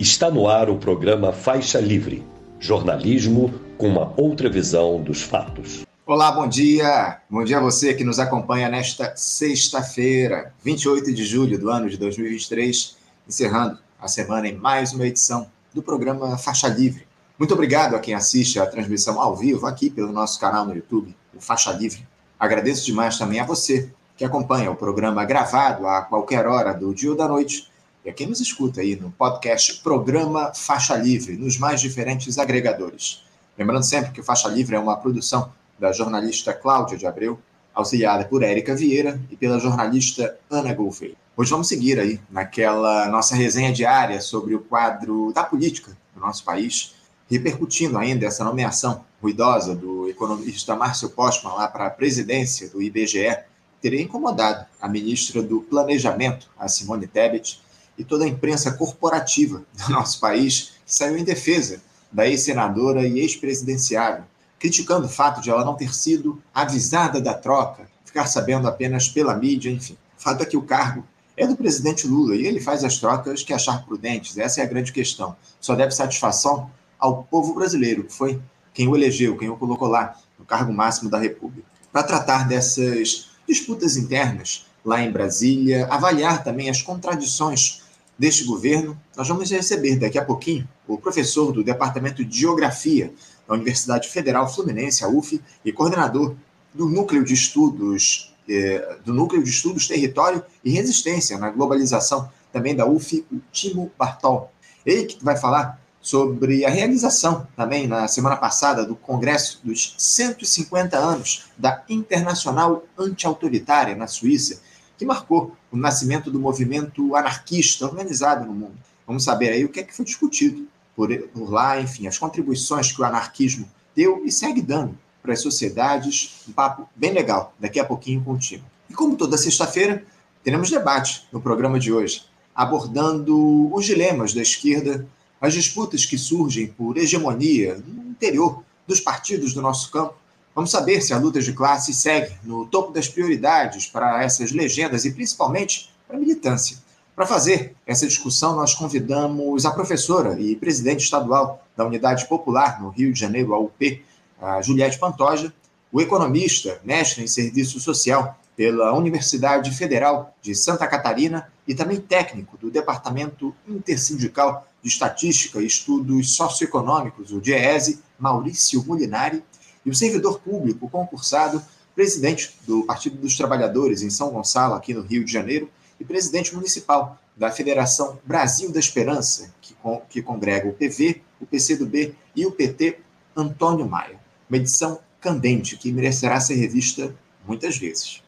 Está no ar o programa Faixa Livre, jornalismo com uma outra visão dos fatos. Olá, bom dia. Bom dia a você que nos acompanha nesta sexta-feira, 28 de julho do ano de 2023, encerrando a semana em mais uma edição do programa Faixa Livre. Muito obrigado a quem assiste a transmissão ao vivo aqui pelo nosso canal no YouTube, o Faixa Livre. Agradeço demais também a você que acompanha o programa gravado a qualquer hora do dia ou da noite e a quem nos escuta aí no podcast Programa Faixa Livre, nos mais diferentes agregadores. Lembrando sempre que o Faixa Livre é uma produção da jornalista Cláudia de Abreu, auxiliada por Érica Vieira e pela jornalista Ana Gouveia. Hoje vamos seguir aí naquela nossa resenha diária sobre o quadro da política do nosso país, repercutindo ainda essa nomeação ruidosa do economista Márcio Postman lá para a presidência do IBGE, teria incomodado a ministra do Planejamento, a Simone Tebet, e toda a imprensa corporativa do nosso país saiu em defesa da ex-senadora e ex-presidenciável, criticando o fato de ela não ter sido avisada da troca, ficar sabendo apenas pela mídia, enfim. O fato é que o cargo é do presidente Lula e ele faz as trocas que achar prudentes. Essa é a grande questão. Só deve satisfação ao povo brasileiro, que foi quem o elegeu, quem o colocou lá no cargo máximo da República. Para tratar dessas disputas internas lá em Brasília, avaliar também as contradições deste governo, nós vamos receber daqui a pouquinho o professor do Departamento de Geografia da Universidade Federal Fluminense, a UF, e coordenador do Núcleo de Estudos eh, do Núcleo de Estudos Território e Resistência na Globalização, também da UF, o Timo Bartol. Ele que vai falar sobre a realização também na semana passada do Congresso dos 150 anos da Internacional Anti-Autoritária na Suíça, que marcou o nascimento do movimento anarquista organizado no mundo. Vamos saber aí o que é que foi discutido por, por lá, enfim, as contribuições que o anarquismo deu e segue dando para as sociedades. Um papo bem legal, daqui a pouquinho contigo. E como toda sexta-feira, teremos debate no programa de hoje, abordando os dilemas da esquerda, as disputas que surgem por hegemonia no interior dos partidos do nosso campo Vamos saber se a luta de classe segue no topo das prioridades para essas legendas e principalmente para a militância. Para fazer essa discussão, nós convidamos a professora e presidente estadual da Unidade Popular no Rio de Janeiro, a UP, a Juliette Pantoja, o economista, mestre em serviço social pela Universidade Federal de Santa Catarina e também técnico do Departamento Intersindical de Estatística e Estudos Socioeconômicos, o DIESE, Maurício Molinari, e o servidor público concursado, presidente do Partido dos Trabalhadores em São Gonçalo, aqui no Rio de Janeiro, e presidente municipal da Federação Brasil da Esperança, que, que congrega o PV, o PCdoB e o PT, Antônio Maia. Uma edição candente que merecerá ser revista muitas vezes.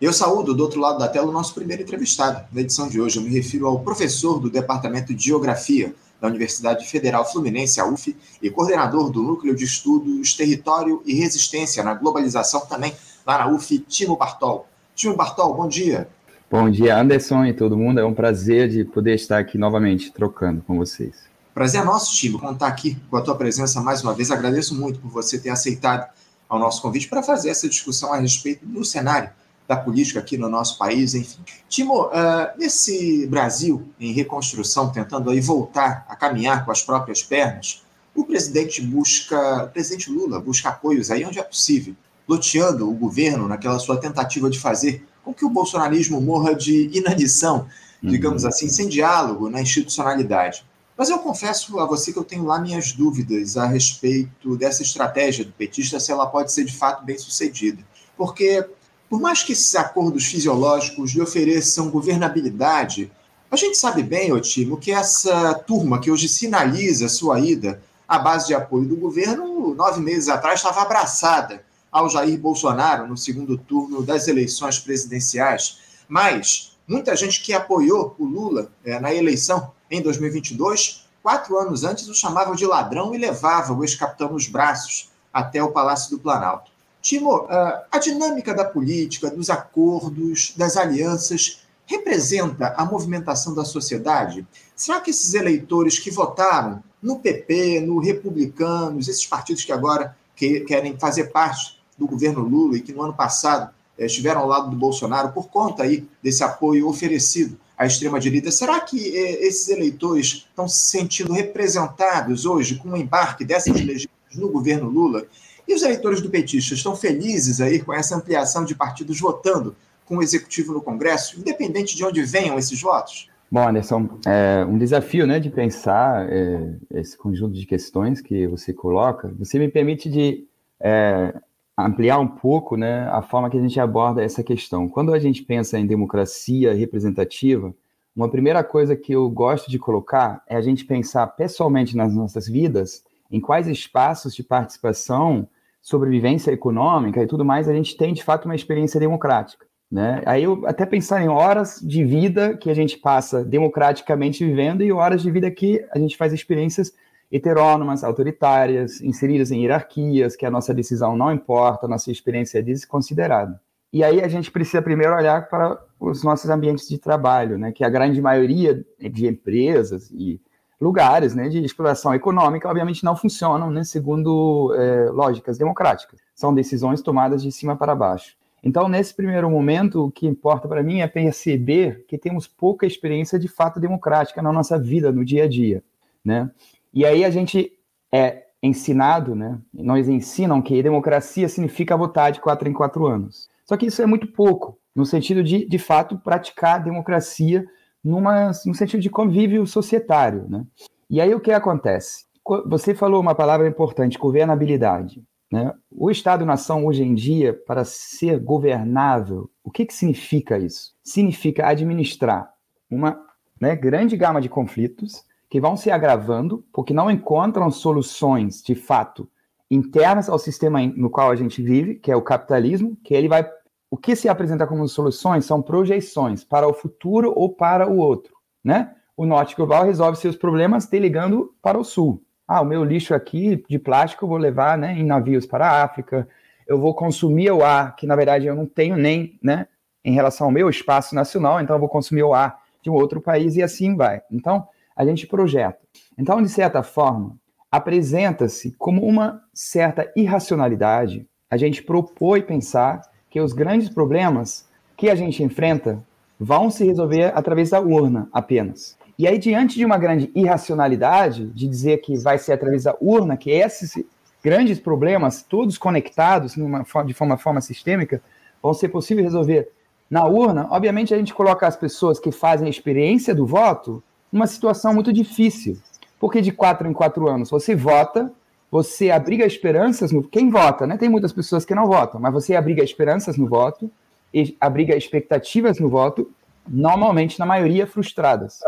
Eu saúdo do outro lado da tela o nosso primeiro entrevistado. Na edição de hoje, eu me refiro ao professor do Departamento de Geografia da Universidade Federal Fluminense, a UF, e coordenador do Núcleo de Estudos Território e Resistência na Globalização também, lá na UF, Timo Bartol. Timo Bartol, bom dia. Bom dia, Anderson e todo mundo. É um prazer de poder estar aqui novamente trocando com vocês. Prazer é nosso, Timo, contar aqui com a tua presença mais uma vez. Agradeço muito por você ter aceitado ao nosso convite para fazer essa discussão a respeito do cenário da política aqui no nosso país, enfim. Timo, uh, nesse Brasil em reconstrução, tentando aí voltar a caminhar com as próprias pernas, o presidente busca, o presidente Lula busca apoios aí onde é possível, loteando o governo naquela sua tentativa de fazer com que o bolsonarismo morra de inanição, digamos uhum. assim, sem diálogo na institucionalidade. Mas eu confesso a você que eu tenho lá minhas dúvidas a respeito dessa estratégia do petista, se ela pode ser de fato bem sucedida. Porque por mais que esses acordos fisiológicos lhe ofereçam governabilidade, a gente sabe bem, Otimo, que essa turma que hoje sinaliza sua ida à base de apoio do governo, nove meses atrás, estava abraçada ao Jair Bolsonaro no segundo turno das eleições presidenciais. Mas muita gente que apoiou o Lula é, na eleição em 2022, quatro anos antes o chamava de ladrão e levava o ex-capitão nos braços até o Palácio do Planalto. Timo, a dinâmica da política, dos acordos, das alianças, representa a movimentação da sociedade? Será que esses eleitores que votaram no PP, no Republicanos, esses partidos que agora querem fazer parte do governo Lula e que no ano passado eh, estiveram ao lado do Bolsonaro por conta aí desse apoio oferecido à extrema-direita. Será que eh, esses eleitores estão se sentindo representados hoje com o embarque dessas legislações no governo Lula? E os eleitores do petista estão felizes aí com essa ampliação de partidos votando com o executivo no Congresso, independente de onde venham esses votos? Bom, Anderson, é um desafio né, de pensar é, esse conjunto de questões que você coloca. Você me permite de é, ampliar um pouco né, a forma que a gente aborda essa questão. Quando a gente pensa em democracia representativa, uma primeira coisa que eu gosto de colocar é a gente pensar pessoalmente nas nossas vidas em quais espaços de participação, sobrevivência econômica e tudo mais a gente tem de fato uma experiência democrática. Né? Aí eu até pensar em horas de vida que a gente passa democraticamente vivendo e horas de vida que a gente faz experiências heterônomas, autoritárias, inseridas em hierarquias, que a nossa decisão não importa, a nossa experiência é desconsiderada. E aí a gente precisa primeiro olhar para os nossos ambientes de trabalho, né, que a grande maioria de empresas e lugares né, de exploração econômica, obviamente, não funcionam né, segundo é, lógicas democráticas. São decisões tomadas de cima para baixo. Então, nesse primeiro momento, o que importa para mim é perceber que temos pouca experiência de fato democrática na nossa vida, no dia a dia. Né? E aí a gente é ensinado, né? Nós ensinam que democracia significa votar de quatro em quatro anos. Só que isso é muito pouco, no sentido de, de fato, praticar democracia numa, no sentido de convívio societário, né? E aí o que acontece? Você falou uma palavra importante, governabilidade. Né? O Estado-nação hoje em dia, para ser governável, o que, que significa isso? Significa administrar uma né, grande gama de conflitos que vão se agravando porque não encontram soluções de fato internas ao sistema no qual a gente vive, que é o capitalismo, que ele vai o que se apresenta como soluções são projeções para o futuro ou para o outro, né? O norte global resolve seus problemas delegando para o sul. Ah, o meu lixo aqui de plástico eu vou levar, né, em navios para a África. Eu vou consumir o ar que na verdade eu não tenho nem, né, em relação ao meu espaço nacional, então eu vou consumir o ar de um outro país e assim vai. Então, a gente projeta. Então, de certa forma, apresenta-se como uma certa irracionalidade a gente propor e pensar que os grandes problemas que a gente enfrenta vão se resolver através da urna apenas. E aí, diante de uma grande irracionalidade, de dizer que vai ser através da urna, que esses grandes problemas, todos conectados numa, de forma, forma sistêmica, vão ser possíveis resolver na urna, obviamente a gente coloca as pessoas que fazem a experiência do voto uma situação muito difícil. Porque de quatro em quatro anos você vota, você abriga esperanças no. Quem vota, né? Tem muitas pessoas que não votam, mas você abriga esperanças no voto, e abriga expectativas no voto, normalmente, na maioria, frustradas.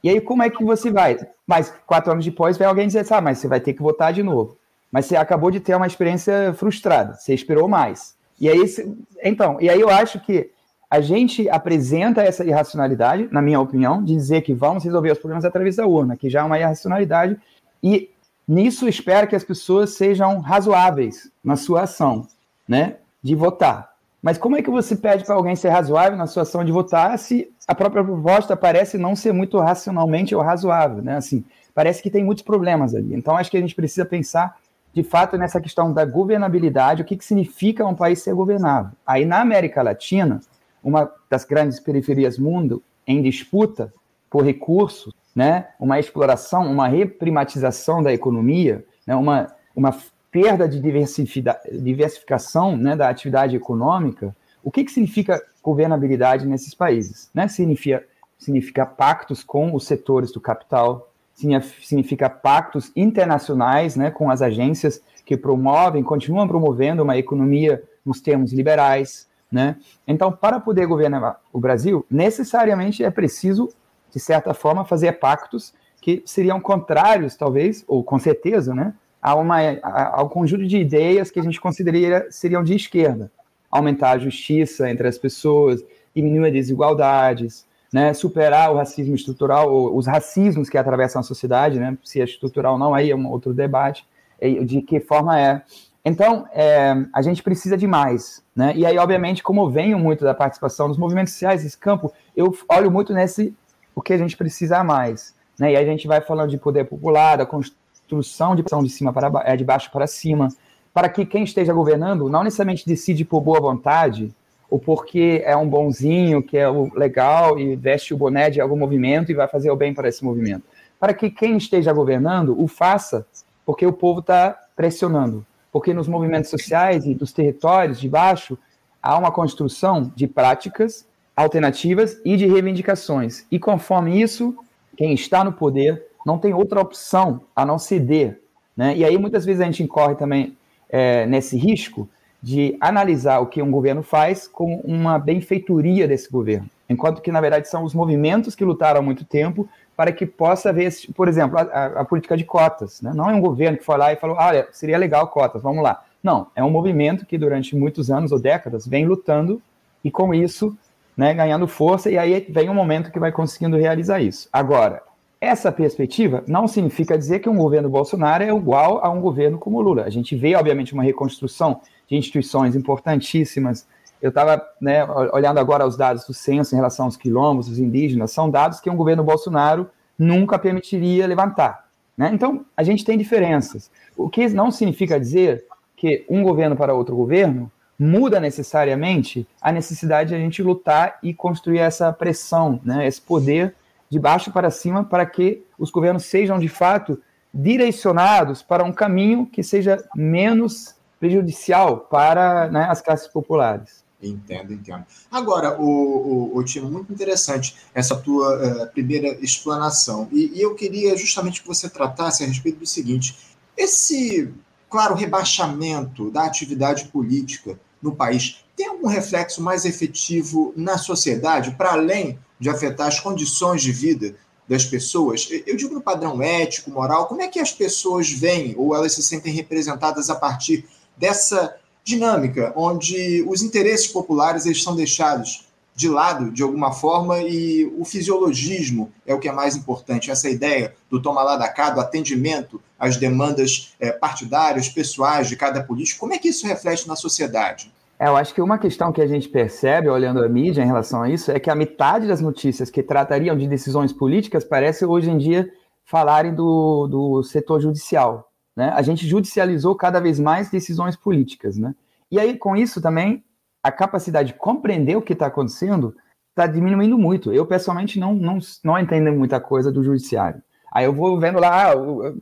E aí, como é que você vai? Mas quatro anos depois, vai alguém dizer, ah, mas você vai ter que votar de novo. Mas você acabou de ter uma experiência frustrada, você esperou mais. E aí, então, e aí eu acho que a gente apresenta essa irracionalidade, na minha opinião, de dizer que vamos resolver os problemas através da urna, que já é uma irracionalidade, e nisso espera que as pessoas sejam razoáveis na sua ação, né, de votar. Mas como é que você pede para alguém ser razoável na sua ação de votar se a própria proposta parece não ser muito racionalmente ou razoável, né? Assim, parece que tem muitos problemas ali. Então acho que a gente precisa pensar de fato nessa questão da governabilidade, o que, que significa um país ser governável. Aí na América Latina, uma das grandes periferias do mundo em disputa por recursos, né? uma exploração, uma reprimatização da economia, né? uma, uma perda de diversificação né? da atividade econômica, o que, que significa governabilidade nesses países? Né? Significa, significa pactos com os setores do capital, significa pactos internacionais né? com as agências que promovem, continuam promovendo uma economia nos termos liberais, né? Então, para poder governar o Brasil, necessariamente é preciso, de certa forma, fazer pactos que seriam contrários, talvez, ou com certeza, né, a uma, a, ao conjunto de ideias que a gente consideraria seriam de esquerda. Aumentar a justiça entre as pessoas, diminuir as desigualdades, né, superar o racismo estrutural, ou os racismos que atravessam a sociedade, né, se é estrutural não, aí é um outro debate, de que forma é. Então, é, a gente precisa de mais. Né? E aí, obviamente, como eu venho muito da participação dos movimentos sociais, esse campo, eu olho muito nesse o que a gente precisa mais. Né? E a gente vai falando de poder popular, da construção de de cima para é, de baixo para cima, para que quem esteja governando não necessariamente decide por boa vontade ou porque é um bonzinho, que é o legal e veste o boné de algum movimento e vai fazer o bem para esse movimento. Para que quem esteja governando o faça porque o povo está pressionando. Porque nos movimentos sociais e dos territórios de baixo há uma construção de práticas alternativas e de reivindicações. E conforme isso, quem está no poder não tem outra opção a não ceder. Né? E aí muitas vezes a gente incorre também é, nesse risco de analisar o que um governo faz como uma benfeitoria desse governo, enquanto que, na verdade, são os movimentos que lutaram há muito tempo para que possa haver, por exemplo, a, a, política de cotas. Né? Não é um governo que foi lá e falou, olha, seria legal cotas, vamos lá. Não, é um movimento que durante muitos anos ou décadas vem lutando e com isso né, ganhando força, e aí vem um momento que vai conseguindo realizar isso. Agora, essa perspectiva não significa dizer que um governo Bolsonaro é igual a um governo como Lula. A gente vê, obviamente, uma reconstrução de instituições importantíssimas. Eu estava né, olhando agora os dados do censo em relação aos quilombos, os indígenas, são dados que um governo Bolsonaro nunca permitiria levantar. Né? Então, a gente tem diferenças. O que não significa dizer que um governo para outro governo muda necessariamente a necessidade de a gente lutar e construir essa pressão, né, esse poder de baixo para cima, para que os governos sejam de fato direcionados para um caminho que seja menos prejudicial para né, as classes populares. Entendo, entendo. Agora, o, o, o Timo, muito interessante essa tua uh, primeira explanação. E, e, eu queria justamente que você tratasse a respeito do seguinte: esse, claro, rebaixamento da atividade política no país tem algum reflexo mais efetivo na sociedade, para além de afetar as condições de vida das pessoas? Eu digo no padrão ético, moral, como é que as pessoas veem ou elas se sentem representadas a partir dessa dinâmica, onde os interesses populares eles são deixados de lado de alguma forma e o fisiologismo é o que é mais importante, essa ideia do toma lá da cá, do atendimento às demandas é, partidárias, pessoais de cada político, como é que isso reflete na sociedade? É, eu acho que uma questão que a gente percebe olhando a mídia em relação a isso é que a metade das notícias que tratariam de decisões políticas parece hoje em dia falarem do, do setor judicial. Né? A gente judicializou cada vez mais decisões políticas. Né? E aí, com isso também, a capacidade de compreender o que está acontecendo está diminuindo muito. Eu, pessoalmente, não, não, não entendo muita coisa do judiciário. Aí eu vou vendo lá, ah,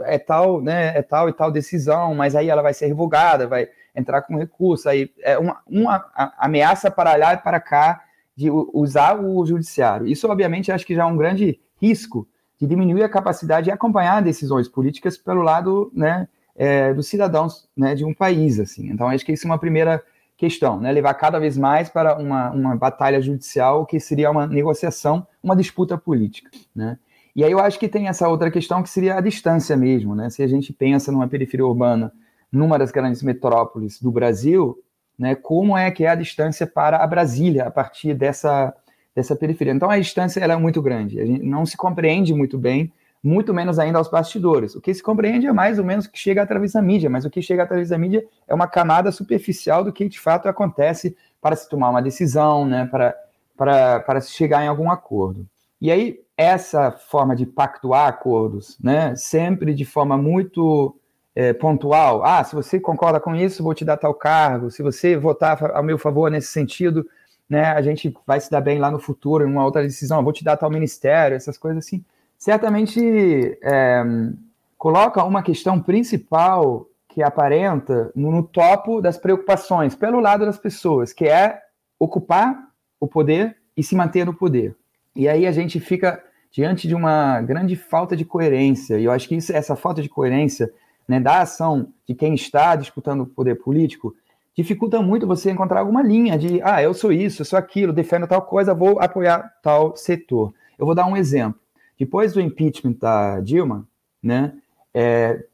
é tal, né, é tal e tal decisão, mas aí ela vai ser revogada, vai entrar com recurso, aí é uma, uma ameaça para lá e para cá de usar o judiciário. Isso, obviamente, acho que já é um grande risco de diminuir a capacidade de acompanhar decisões políticas pelo lado né, é, dos cidadãos né, de um país. assim. Então, acho que isso é uma primeira questão, né, levar cada vez mais para uma, uma batalha judicial que seria uma negociação, uma disputa política. Né? E aí eu acho que tem essa outra questão que seria a distância mesmo. Né? Se a gente pensa numa periferia urbana numa das grandes metrópoles do Brasil, né, como é que é a distância para a Brasília a partir dessa, dessa periferia. Então a distância ela é muito grande, a gente não se compreende muito bem, muito menos ainda aos bastidores. O que se compreende é mais ou menos o que chega através da mídia, mas o que chega através da mídia é uma camada superficial do que de fato acontece para se tomar uma decisão, né, para, para, para se chegar em algum acordo. E aí, essa forma de pactuar acordos, né, sempre de forma muito é, pontual. Ah, se você concorda com isso, vou te dar tal cargo. Se você votar a meu favor nesse sentido, né, a gente vai se dar bem lá no futuro, em uma outra decisão. Vou te dar tal ministério, essas coisas assim. Certamente é, coloca uma questão principal que aparenta no, topo das preocupações pelo lado das pessoas, que é ocupar o poder e se manter no poder. E aí a gente fica diante de uma grande falta de coerência. E eu acho que isso, essa falta de coerência né, da ação de quem está disputando o poder político, dificulta muito você encontrar alguma linha de, ah, eu sou isso, eu sou aquilo, defendo tal coisa, vou apoiar tal setor. Eu vou dar um exemplo. Depois do impeachment da Dilma, né, é,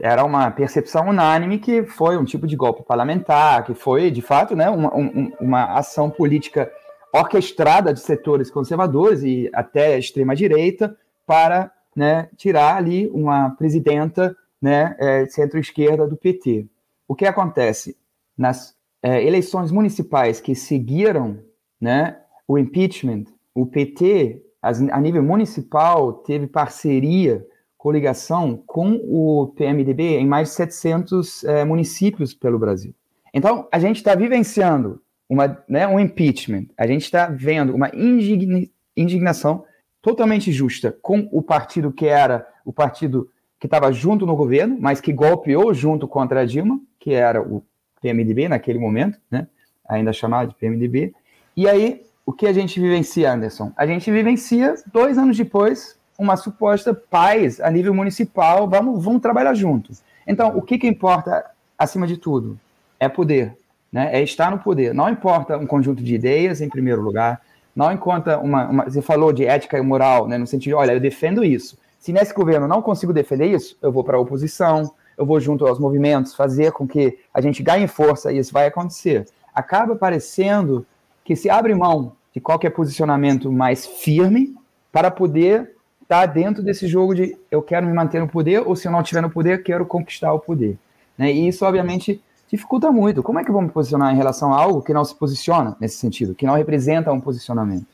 era uma percepção unânime que foi um tipo de golpe parlamentar, que foi, de fato, né, uma, um, uma ação política orquestrada de setores conservadores e até extrema-direita para né, tirar ali uma presidenta né, é, centro-esquerda do PT. O que acontece? Nas é, eleições municipais que seguiram né, o impeachment, o PT, a nível municipal, teve parceria, coligação com o PMDB em mais de 700 é, municípios pelo Brasil. Então, a gente está vivenciando uma, né, um impeachment, a gente está vendo uma indigni, indignação totalmente justa com o partido que era o partido que estava junto no governo, mas que golpeou junto contra a Dilma, que era o PMDB naquele momento, né? ainda chamado de PMDB. E aí, o que a gente vivencia, Anderson? A gente vivencia, dois anos depois, uma suposta paz a nível municipal, vamos, vamos trabalhar juntos. Então, o que, que importa, acima de tudo? É poder, né? é estar no poder. Não importa um conjunto de ideias, em primeiro lugar, não importa uma, uma você falou de ética e moral, né? no sentido olha, eu defendo isso, se nesse governo não consigo defender isso, eu vou para a oposição, eu vou junto aos movimentos fazer com que a gente ganhe força e isso vai acontecer. Acaba parecendo que se abre mão de qualquer posicionamento mais firme para poder estar dentro desse jogo de eu quero me manter no poder ou se eu não estiver no poder, quero conquistar o poder. Né? E isso, obviamente, dificulta muito. Como é que eu vou me posicionar em relação a algo que não se posiciona nesse sentido, que não representa um posicionamento?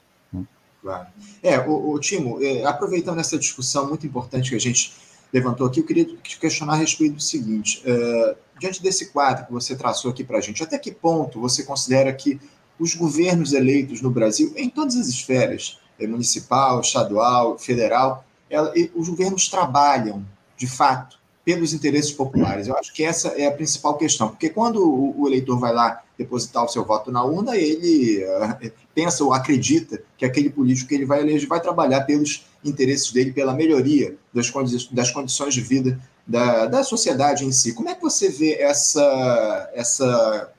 Claro. É, o, o Timo, é, aproveitando essa discussão muito importante que a gente levantou aqui, eu queria te questionar a respeito do seguinte: uh, diante desse quadro que você traçou aqui para a gente, até que ponto você considera que os governos eleitos no Brasil, em todas as esferas, é, municipal, estadual, federal, ela, os governos trabalham, de fato, pelos interesses populares. Eu acho que essa é a principal questão, porque quando o, o eleitor vai lá depositar o seu voto na urna, ele uh, pensa ou acredita que aquele político que ele vai eleger vai trabalhar pelos interesses dele, pela melhoria das, condi das condições de vida da, da sociedade em si. Como é que você vê essa, essa,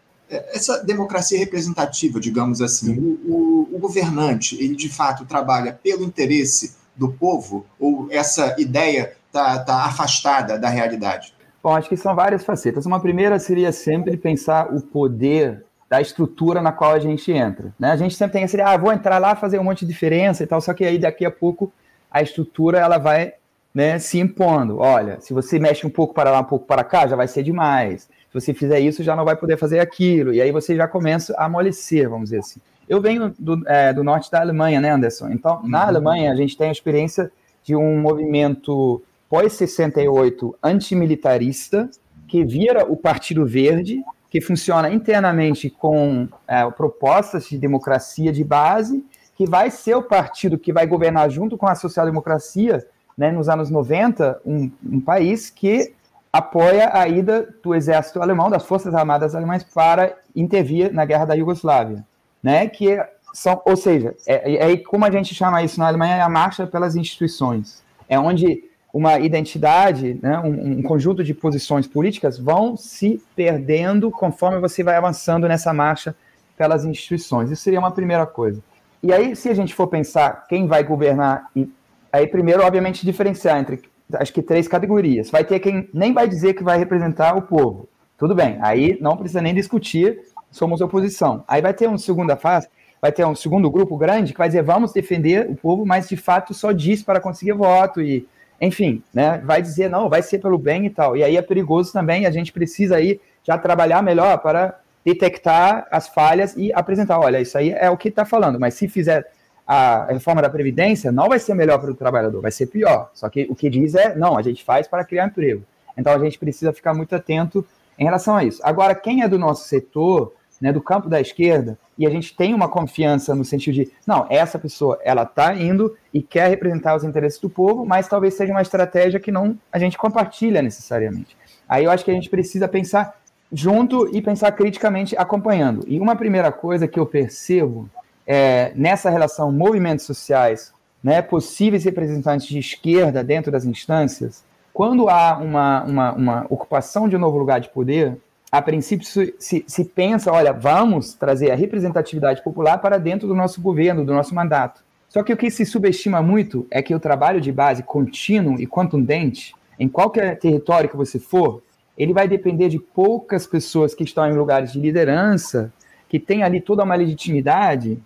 essa democracia representativa, digamos assim? O, o, o governante, ele de fato trabalha pelo interesse do povo ou essa ideia está tá afastada da realidade? Bom, acho que são várias facetas. Uma primeira seria sempre pensar o poder da estrutura na qual a gente entra. Né? A gente sempre tem essa ideia, ah, vou entrar lá, fazer um monte de diferença e tal, só que aí daqui a pouco a estrutura ela vai né, se impondo. Olha, se você mexe um pouco para lá, um pouco para cá, já vai ser demais. Se você fizer isso, já não vai poder fazer aquilo. E aí você já começa a amolecer, vamos dizer assim. Eu venho do, é, do norte da Alemanha, né, Anderson? Então, na uhum. Alemanha, a gente tem a experiência de um movimento pós-68 antimilitarista, que vira o Partido Verde, que funciona internamente com é, propostas de democracia de base, que vai ser o partido que vai governar junto com a social-democracia, né, nos anos 90, um, um país que apoia a ida do exército alemão, das forças armadas alemãs, para intervir na guerra da Iugoslávia, né? Que são, ou seja, é, é, como a gente chama isso na Alemanha, é a marcha pelas instituições. É onde uma identidade, né, um, um, conjunto de posições políticas vão se perdendo conforme você vai avançando nessa marcha pelas instituições. Isso seria uma primeira coisa. E aí, se a gente for pensar quem vai governar, e aí primeiro, obviamente, diferenciar entre acho que três categorias. Vai ter quem nem vai dizer que vai representar o povo. Tudo bem, aí não precisa nem discutir, somos oposição. Aí vai ter uma segunda fase, vai ter um segundo grupo grande que vai dizer vamos defender o povo, mas de fato só diz para conseguir voto e enfim, né, vai dizer, não, vai ser pelo bem e tal. E aí é perigoso também, a gente precisa aí já trabalhar melhor para detectar as falhas e apresentar, olha, isso aí é o que está falando, mas se fizer a reforma da Previdência, não vai ser melhor para o trabalhador, vai ser pior. Só que o que diz é, não, a gente faz para criar emprego. Então a gente precisa ficar muito atento em relação a isso. Agora, quem é do nosso setor, né, do campo da esquerda, e a gente tem uma confiança no sentido de, não, essa pessoa, ela está indo e quer representar os interesses do povo, mas talvez seja uma estratégia que não a gente compartilha necessariamente. Aí eu acho que a gente precisa pensar junto e pensar criticamente acompanhando. E uma primeira coisa que eu percebo é, nessa relação movimentos sociais, né, possíveis representantes de esquerda dentro das instâncias, quando há uma, uma, uma ocupação de um novo lugar de poder, a princípio se, se, pensa, olha, vamos trazer a representatividade popular para dentro do nosso governo, do nosso mandato. Só que o que se subestima muito é que o trabalho de base contínuo e contundente, em qualquer território que você for, ele vai depender de poucas pessoas que estão em lugares de liderança, que têm ali toda uma legitimidade,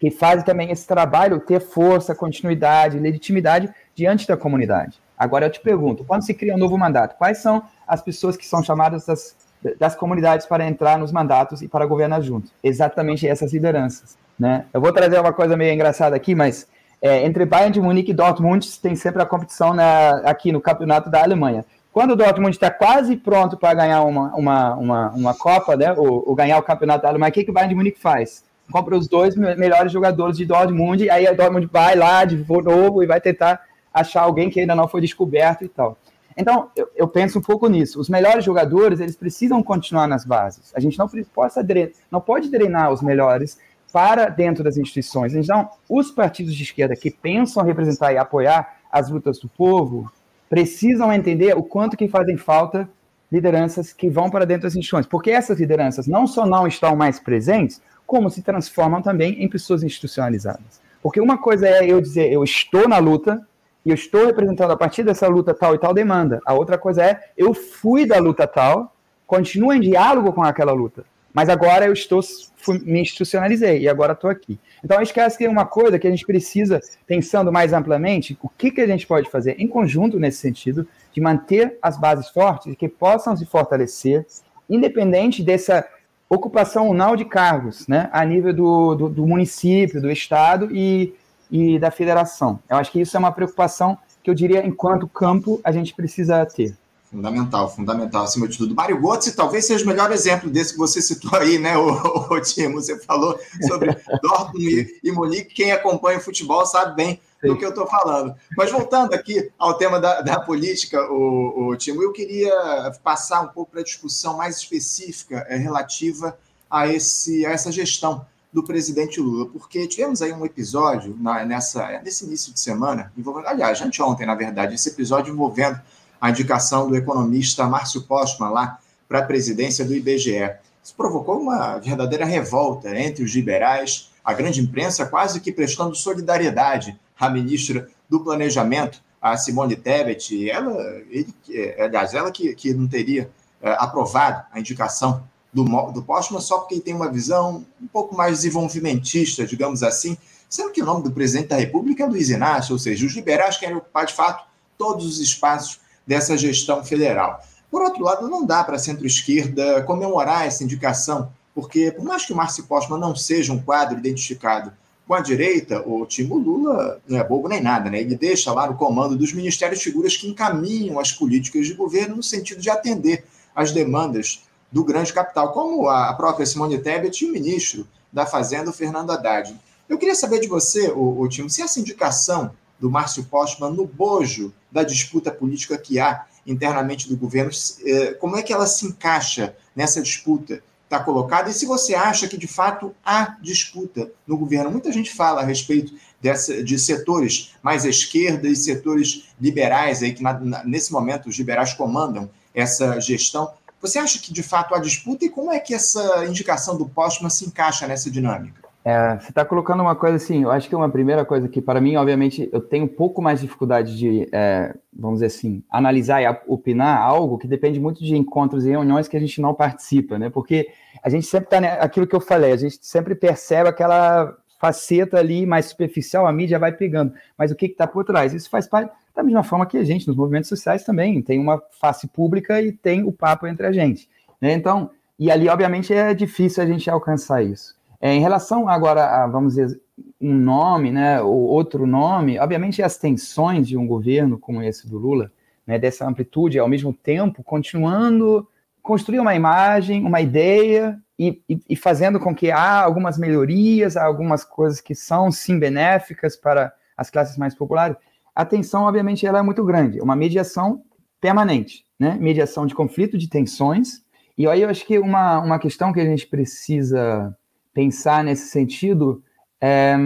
que fazem também esse trabalho ter força, continuidade, legitimidade diante da comunidade. Agora eu te pergunto, quando se cria um novo mandato, quais são as pessoas que são chamadas das das comunidades para entrar nos mandatos e para governar juntos. Exatamente essas lideranças. Né? Eu vou trazer uma coisa meio engraçada aqui, mas é, entre Bayern de Munique e Dortmund tem sempre a competição na, aqui no campeonato da Alemanha. quando o Dortmund está quase pronto para ganhar uma, uma, uma, uma Copa, né, ou, ou ganhar o campeonato alemão, o que, que o Bayern de Munique faz? Compra os dois melhores jogadores de Dortmund, aí a Dortmund vai lá de novo e vai tentar achar alguém que ainda não foi descoberto e tal. Então, eu, eu, penso um pouco nisso. Os melhores jogadores, eles precisam continuar nas bases. A gente não, possa, não pode drenar os melhores para dentro das instituições. Então, os partidos de esquerda que pensam representar e apoiar as lutas do povo precisam entender o quanto que fazem falta lideranças que vão para dentro das instituições, porque essas lideranças não só não estão mais presentes, como se transformam também em pessoas institucionalizadas. Porque uma coisa é eu dizer, eu estou na luta, e eu estou representando a partir dessa luta tal e tal demanda. A outra coisa é, eu fui da luta tal, continuo em diálogo com aquela luta, mas agora eu estou fui, me institucionalizei e agora estou aqui. Então, acho que essa é uma coisa que a gente precisa, pensando mais amplamente, o que, que a gente pode fazer em conjunto nesse sentido, de manter as bases fortes, que possam se fortalecer, independente dessa ocupação não de cargos, né, a nível do, do, do município, do estado e, e da federação. Eu acho que isso é uma preocupação que eu diria, enquanto campo, a gente precisa ter. Fundamental, fundamental, acima de tudo. Mário Götze talvez seja o melhor exemplo desse que você citou aí, né, o, o Timo? Você falou sobre Dortmund e, Munique. Quem acompanha o futebol sabe bem do que eu estou falando. Mas voltando aqui ao tema da, da política, o, o Timo, eu queria passar um pouco para a discussão mais específica é, relativa a, esse, a essa gestão do presidente Lula, porque tivemos aí um episódio na, nessa, nesse início de semana, envolvendo, aliás, anteontem, na verdade, esse episódio envolvendo a indicação do economista Márcio Postman lá para a presidência do IBGE. Isso provocou uma verdadeira revolta entre os liberais, a grande imprensa quase que prestando solidariedade à ministra do Planejamento, a Simone Tebet, ela, ele, é, aliás, ela que, que não teria é, aprovado a indicação do, do Postman só porque tem uma visão um pouco mais desenvolvimentista, digamos assim, sendo que o nome do presidente da República é Luiz Inácio, ou seja, os liberais querem ocupar de fato todos os espaços dessa gestão federal. Por outro lado, não dá para a centro-esquerda comemorar essa indicação, porque por mais que o Márcio Postman não seja um quadro identificado com a direita, o Timo Lula não é bobo nem nada, né? Ele deixa lá no comando dos ministérios figuras que encaminham as políticas de governo no sentido de atender às demandas do grande capital, como a própria Simone Tebet e o ministro da Fazenda, o Fernando Haddad. Eu queria saber de você, o, o Timo, se essa indicação do Márcio Postman no bojo da disputa política que há internamente do governo, é, como é que ela se encaixa nessa disputa está colocada e se você acha que de fato há disputa no governo. Muita gente fala a respeito dessa, de setores mais à esquerda e setores liberais, aí, que na, na, nesse momento os liberais comandam essa gestão. Você acha que de fato há disputa e como é que essa indicação do Postman se encaixa nessa dinâmica? É, você está colocando uma coisa assim, eu acho que uma primeira coisa que, para mim, obviamente, eu tenho um pouco mais de dificuldade de, é, vamos dizer assim, analisar e opinar algo que depende muito de encontros e reuniões que a gente não participa, né? Porque a gente sempre está, né, aquilo que eu falei, a gente sempre percebe aquela faceta ali mais superficial, a mídia vai pegando, mas o que está por trás? Isso faz parte da mesma forma que a gente, nos movimentos sociais também, tem uma face pública e tem o papo entre a gente, né? Então, e ali, obviamente, é difícil a gente alcançar isso. É, em relação agora a, vamos dizer, um nome, né, ou outro nome, obviamente as tensões de um governo como esse do Lula, né, dessa amplitude, ao mesmo tempo, continuando construir uma imagem, uma ideia e, e, e fazendo com que há algumas melhorias, há algumas coisas que são sim benéficas para as classes mais populares. A tensão, obviamente, ela é muito grande, uma mediação permanente, né, mediação de conflito, de tensões. E aí eu acho que uma, uma questão que a gente precisa pensar nesse sentido, é,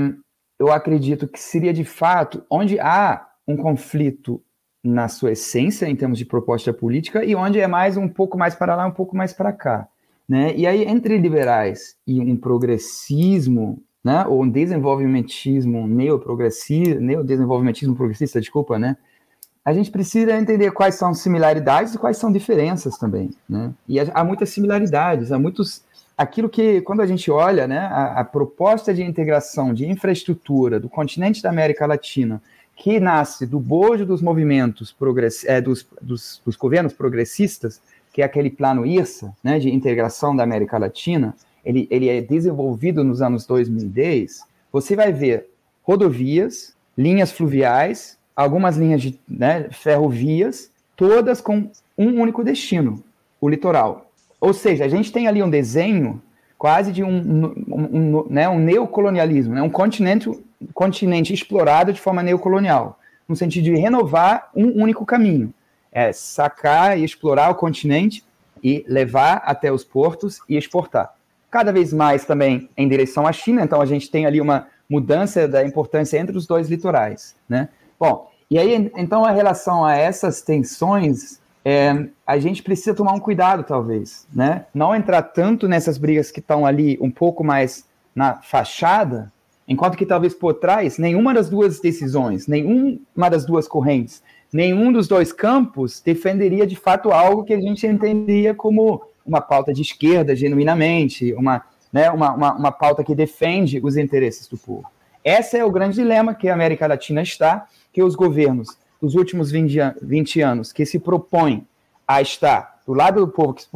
eu acredito que seria de fato onde há um conflito na sua essência, em termos de proposta política, e onde é mais um pouco mais para lá, um pouco mais para cá. Né? E aí, entre liberais e um progressismo, né, ou um desenvolvimentismo neoprogressista, neodesenvolvimentismo progressista, desculpa, né, a gente precisa entender quais são similaridades e quais são diferenças também. Né? E há muitas similaridades, há muitos aquilo que, quando a gente olha, né, a, a, proposta de integração de infraestrutura do continente da América Latina, que nasce do bojo dos movimentos progress, é, dos, dos, dos, governos progressistas, que é aquele plano IRSA, né, de integração da América Latina, ele, ele é desenvolvido nos anos 2010, você vai ver rodovias, linhas fluviais, algumas linhas de né, ferrovias, todas com um único destino, o litoral. Ou seja, a gente tem ali um desenho quase de um, um, um, né, um neocolonialismo, né, um continente, continente explorado de forma neocolonial, no sentido de renovar um único caminho, é sacar e explorar o continente e levar até os portos e exportar. Cada vez mais também em direção à China, então a gente tem ali uma mudança da importância entre os dois litorais, né? Bom, e aí então a relação a essas tensões é, a gente precisa tomar um cuidado, talvez, né? Não entrar tanto nessas brigas que estão ali um pouco mais na fachada, enquanto que talvez por trás nenhuma das duas decisões, nenhuma das duas correntes, nenhum dos dois campos defenderia de fato algo que a gente entenderia como uma pauta de esquerda, genuinamente, uma, né, uma, uma, uma pauta que defende os interesses do povo. Esse é o grande dilema que a América Latina está, que os governos dos últimos 20, 20 anos que se propõem a estar do lado do povo, que se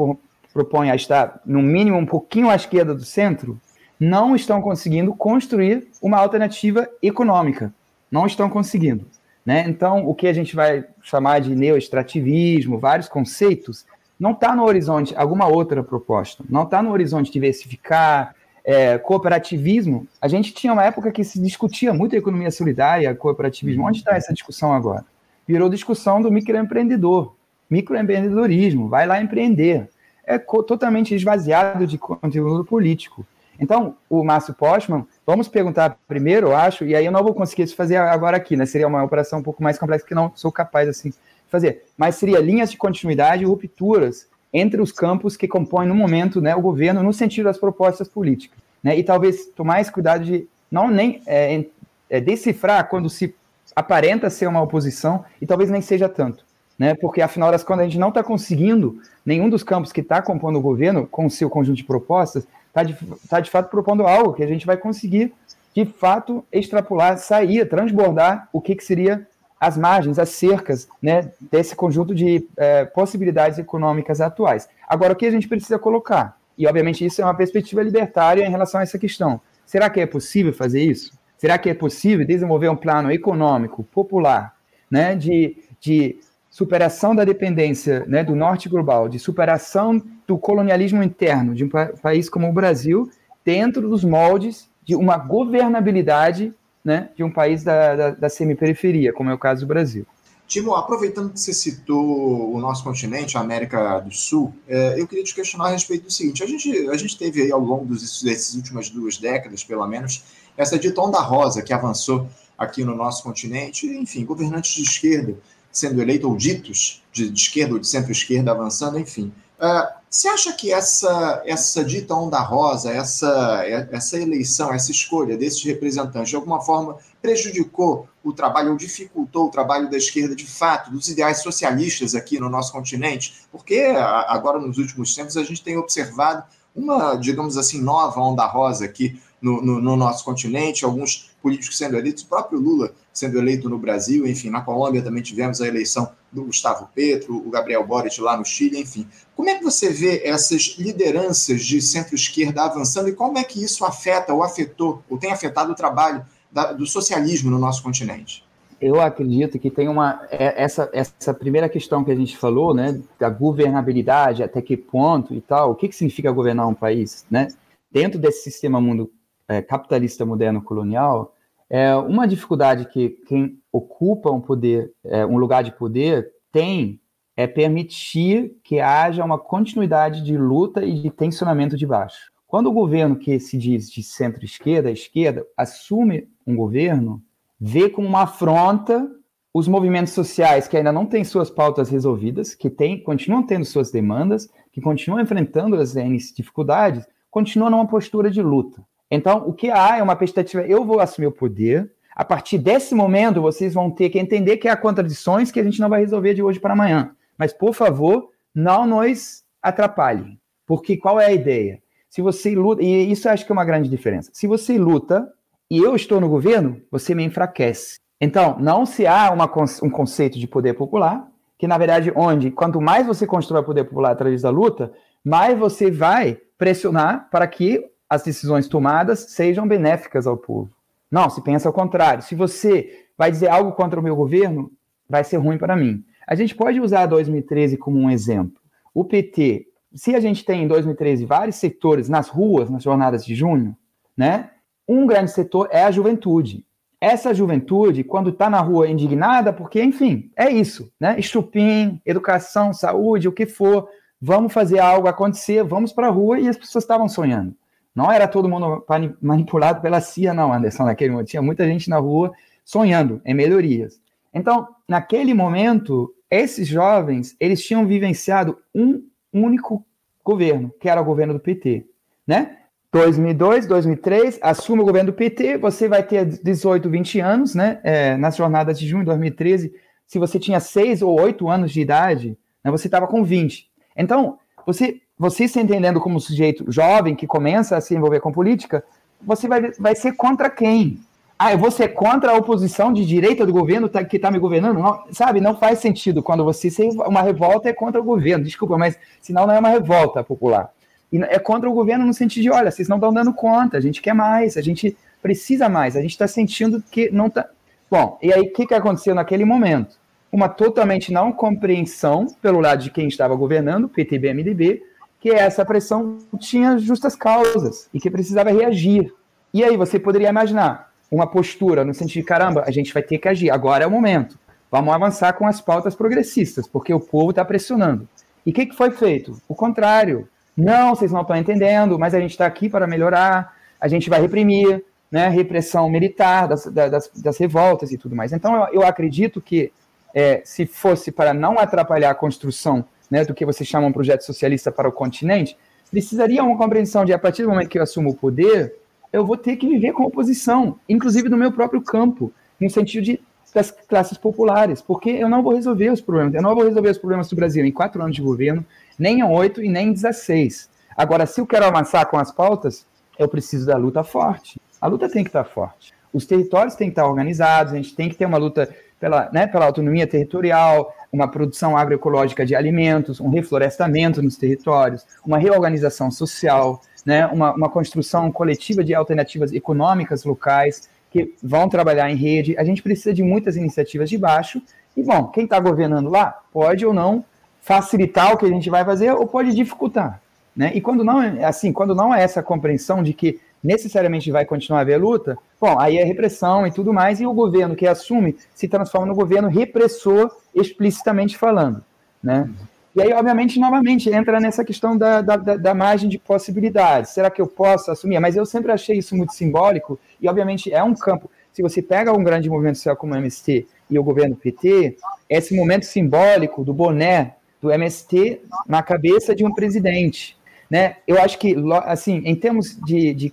propõe a estar, no mínimo, um pouquinho à esquerda do centro, não estão conseguindo construir uma alternativa econômica. Não estão conseguindo. Né? Então, o que a gente vai chamar de neoextrativismo, vários conceitos, não está no horizonte alguma outra proposta. Não está no horizonte diversificar, é, cooperativismo. A gente tinha uma época que se discutia muito a economia solidária, cooperativismo. Onde está essa discussão agora? Virou discussão do microempreendedor, microempreendedorismo, vai lá empreender. É totalmente esvaziado de conteúdo político. Então, o Márcio Postman, vamos perguntar primeiro, eu acho, e aí eu não vou conseguir fazer agora aqui, né? Seria uma operação um pouco mais complexa que não sou capaz assim de fazer. Mas seria linhas de continuidade e rupturas entre os campos que compõem no momento né, o governo no sentido das propostas políticas. Né? E talvez tomar mais cuidado de não nem é, é, decifrar quando se aparenta ser uma oposição e talvez nem seja tanto. Né? Porque, afinal das contas, a gente não está conseguindo, nenhum dos campos que está compondo o governo, com o seu conjunto de propostas, está de, tá de fato propondo algo que a gente vai conseguir, de fato, extrapolar, sair, transbordar o que, que seria as margens, as cercas né, desse conjunto de é, possibilidades econômicas atuais. Agora, o que a gente precisa colocar? E, obviamente, isso é uma perspectiva libertária em relação a essa questão. Será que é possível fazer isso? Será que é possível desenvolver um plano econômico popular né, de, de superação da dependência né, do norte global, de superação do colonialismo interno de um pa país como o Brasil, dentro dos moldes de uma governabilidade né, de um país da, da, da semi-periferia, como é o caso do Brasil? Timo, aproveitando que você citou o nosso continente, a América do Sul, é, eu queria te questionar a respeito do seguinte: a gente, a gente teve aí ao longo dos, dessas últimas duas décadas, pelo menos, essa dita onda rosa que avançou aqui no nosso continente, enfim, governantes de esquerda sendo eleitos, ou ditos de, de esquerda ou de centro-esquerda avançando, enfim. Uh, você acha que essa, essa dita onda rosa, essa, essa eleição, essa escolha desses representantes, de alguma forma prejudicou o trabalho ou dificultou o trabalho da esquerda de fato, dos ideais socialistas aqui no nosso continente? Porque agora, nos últimos tempos, a gente tem observado uma, digamos assim, nova onda rosa aqui no, no, no, nosso continente, alguns políticos sendo eleitos, o próprio Lula sendo eleito no Brasil, enfim, na Colômbia também tivemos a eleição do Gustavo Petro, o Gabriel Boric lá no Chile, enfim. Como é que você vê essas lideranças de centro-esquerda avançando e como é que isso afeta ou afetou, ou tem afetado o trabalho da, do socialismo no nosso continente? Eu acredito que tem uma é, essa essa primeira questão que a gente falou, né, da governabilidade, até que ponto e tal. O que que significa governar um país, né? Dentro desse sistema mundo é, capitalista moderno colonial, é uma dificuldade que quem ocupa um poder, é, um lugar de poder, tem é permitir que haja uma continuidade de luta e de tensionamento de baixo. Quando o governo que se diz de centro-esquerda, esquerda, assume um governo, vê como uma afronta os movimentos sociais que ainda não têm suas pautas resolvidas, que tem, continuam tendo suas demandas, que continuam enfrentando as dificuldades, continuam numa postura de luta. Então, o que há é uma perspectiva: eu vou assumir o poder. A partir desse momento, vocês vão ter que entender que há contradições que a gente não vai resolver de hoje para amanhã. Mas, por favor, não nos atrapalhem. Porque qual é a ideia? Se você luta, e isso acho que é uma grande diferença. Se você luta e eu estou no governo, você me enfraquece. Então, não se há uma, um conceito de poder popular, que na verdade, onde quanto mais você constrói poder popular através da luta, mais você vai pressionar para que as decisões tomadas sejam benéficas ao povo. Não, se pensa ao contrário. Se você vai dizer algo contra o meu governo, vai ser ruim para mim. A gente pode usar 2013 como um exemplo. O PT, se a gente tem em 2013 vários setores nas ruas, nas jornadas de junho, né? Um grande setor é a juventude. Essa juventude, quando está na rua indignada, porque, enfim, é isso, né? Estupim, educação, saúde, o que for, vamos fazer algo acontecer, vamos para a rua e as pessoas estavam sonhando. Não era todo mundo manipulado pela CIA, não, Anderson, naquele momento. Tinha muita gente na rua sonhando em melhorias. Então, naquele momento, esses jovens, eles tinham vivenciado um único governo, que era o governo do PT, né? 2002, 2003, assume o governo do PT, você vai ter 18, 20 anos, né? É, nas jornadas de junho de 2013, se você tinha 6 ou 8 anos de idade, né, você estava com 20. Então, você você se entendendo como sujeito jovem que começa a se envolver com política, você vai, vai ser contra quem? Ah, eu vou ser contra a oposição de direita do governo tá, que está me governando? Não, sabe, não faz sentido quando você. Uma revolta é contra o governo, desculpa, mas senão não é uma revolta popular. E é contra o governo no sentido de: olha, vocês não estão dando conta, a gente quer mais, a gente precisa mais, a gente está sentindo que não está. Bom, e aí o que, que aconteceu naquele momento? Uma totalmente não compreensão pelo lado de quem estava governando, PTB, MDB, que essa pressão tinha justas causas e que precisava reagir. E aí você poderia imaginar uma postura no sentido de caramba, a gente vai ter que agir, agora é o momento. Vamos avançar com as pautas progressistas, porque o povo está pressionando. E o que, que foi feito? O contrário. Não, vocês não estão entendendo, mas a gente está aqui para melhorar, a gente vai reprimir, né, repressão militar das, das, das revoltas e tudo mais. Então, eu, eu acredito que é, se fosse para não atrapalhar a construção né, do que vocês chamam projeto socialista para o continente, precisaria uma compreensão de, a partir do momento que eu assumo o poder, eu vou ter que viver com oposição, inclusive no meu próprio campo, no sentido de, das classes populares, porque eu não vou resolver os problemas, eu não vou resolver os problemas do Brasil em quatro anos de governo, nem em oito e nem em dezesseis. Agora, se eu quero avançar com as pautas, eu preciso da luta forte. A luta tem que estar forte. Os territórios têm que estar organizados, a gente tem que ter uma luta pela, né, pela autonomia territorial, uma produção agroecológica de alimentos, um reflorestamento nos territórios, uma reorganização social, né, uma, uma construção coletiva de alternativas econômicas locais que vão trabalhar em rede. A gente precisa de muitas iniciativas de baixo. E, bom, quem está governando lá pode ou não facilitar o que a gente vai fazer ou pode dificultar. Né? E quando não é assim, quando não é essa compreensão de que necessariamente vai continuar a haver luta, bom, aí é repressão e tudo mais, e o governo que assume se transforma no governo repressor, explicitamente falando, né? E aí, obviamente, novamente, entra nessa questão da, da, da, margem de possibilidades. Será que eu posso assumir? Mas eu sempre achei isso muito simbólico, e obviamente é um campo. Se você pega um grande movimento social como o MST e o governo PT, esse momento simbólico do boné do MST na cabeça de um presidente, né? Eu acho que, assim, em termos de, de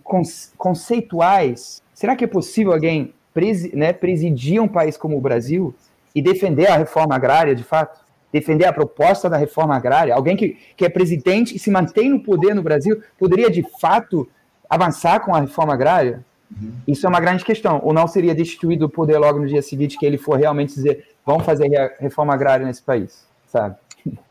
conceituais, será que é possível alguém presi, né, presidir um país como o Brasil e defender a reforma agrária, de fato? Defender a proposta da reforma agrária? Alguém que, que é presidente e se mantém no poder no Brasil poderia, de fato, avançar com a reforma agrária? Uhum. Isso é uma grande questão. Ou não seria destituído o poder logo no dia seguinte que ele for realmente dizer vamos fazer a reforma agrária nesse país, sabe?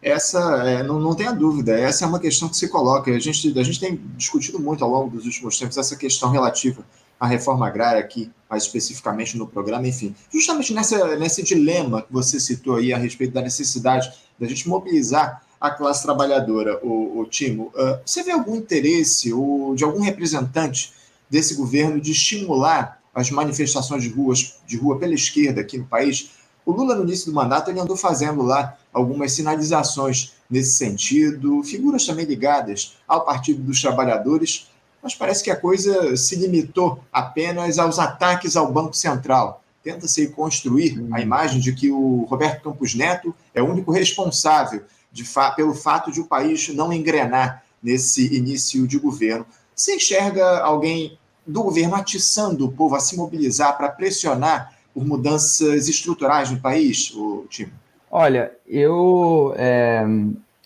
Essa, é, não, não tenha dúvida, essa é uma questão que se coloca. A gente, a gente tem discutido muito ao longo dos últimos tempos essa questão relativa à reforma agrária aqui, mais especificamente no programa, enfim. Justamente nessa, nesse dilema que você citou aí a respeito da necessidade da gente mobilizar a classe trabalhadora, o, o Timo, uh, você vê algum interesse ou de algum representante desse governo de estimular as manifestações de ruas de rua pela esquerda aqui no país? O Lula, no início do mandato, ele andou fazendo lá algumas sinalizações nesse sentido, figuras também ligadas ao Partido dos Trabalhadores, mas parece que a coisa se limitou apenas aos ataques ao Banco Central. Tenta-se construir a imagem de que o Roberto Campos Neto é o único responsável fa pelo fato de o país não engrenar nesse início de governo. Você enxerga alguém do governo atiçando o povo a se mobilizar para pressionar por mudanças estruturais no país, o time? Olha, eu, é,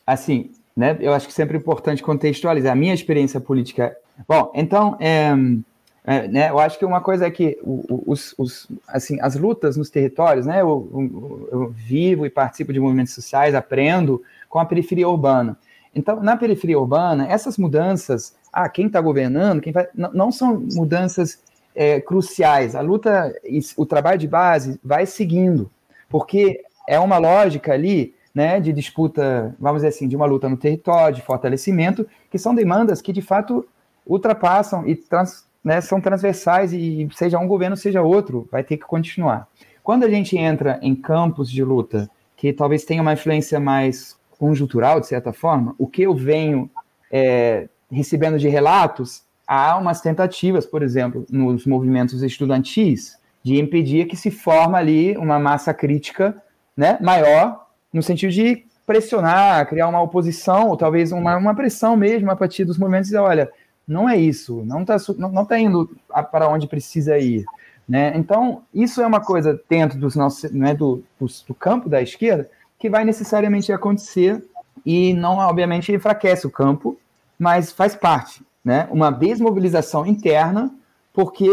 assim, né, eu acho que sempre é importante contextualizar. A minha experiência política. Bom, então, é, é, né, eu acho que uma coisa é que os, os, assim, as lutas nos territórios, né, eu, eu, eu, vivo e participo de movimentos sociais, aprendo com a periferia urbana. Então, na periferia urbana, essas mudanças, ah, quem está governando, quem vai, não, não são mudanças é, cruciais. A luta, o trabalho de base vai seguindo, porque é uma lógica ali né, de disputa, vamos dizer assim, de uma luta no território, de fortalecimento, que são demandas que de fato ultrapassam e trans, né, são transversais e seja um governo, seja outro, vai ter que continuar. Quando a gente entra em campos de luta que talvez tenha uma influência mais conjuntural, de certa forma, o que eu venho é, recebendo de relatos, há umas tentativas, por exemplo, nos movimentos estudantis, de impedir que se forma ali uma massa crítica né, maior, no sentido de pressionar, criar uma oposição, ou talvez uma, uma pressão mesmo a partir dos movimentos, dizer, olha, não é isso, não está não, não tá indo para onde precisa ir. Né? Então, isso é uma coisa dentro dos nossos, né, do, do, do campo da esquerda que vai necessariamente acontecer e não, obviamente, enfraquece o campo, mas faz parte. Né? Uma desmobilização interna, porque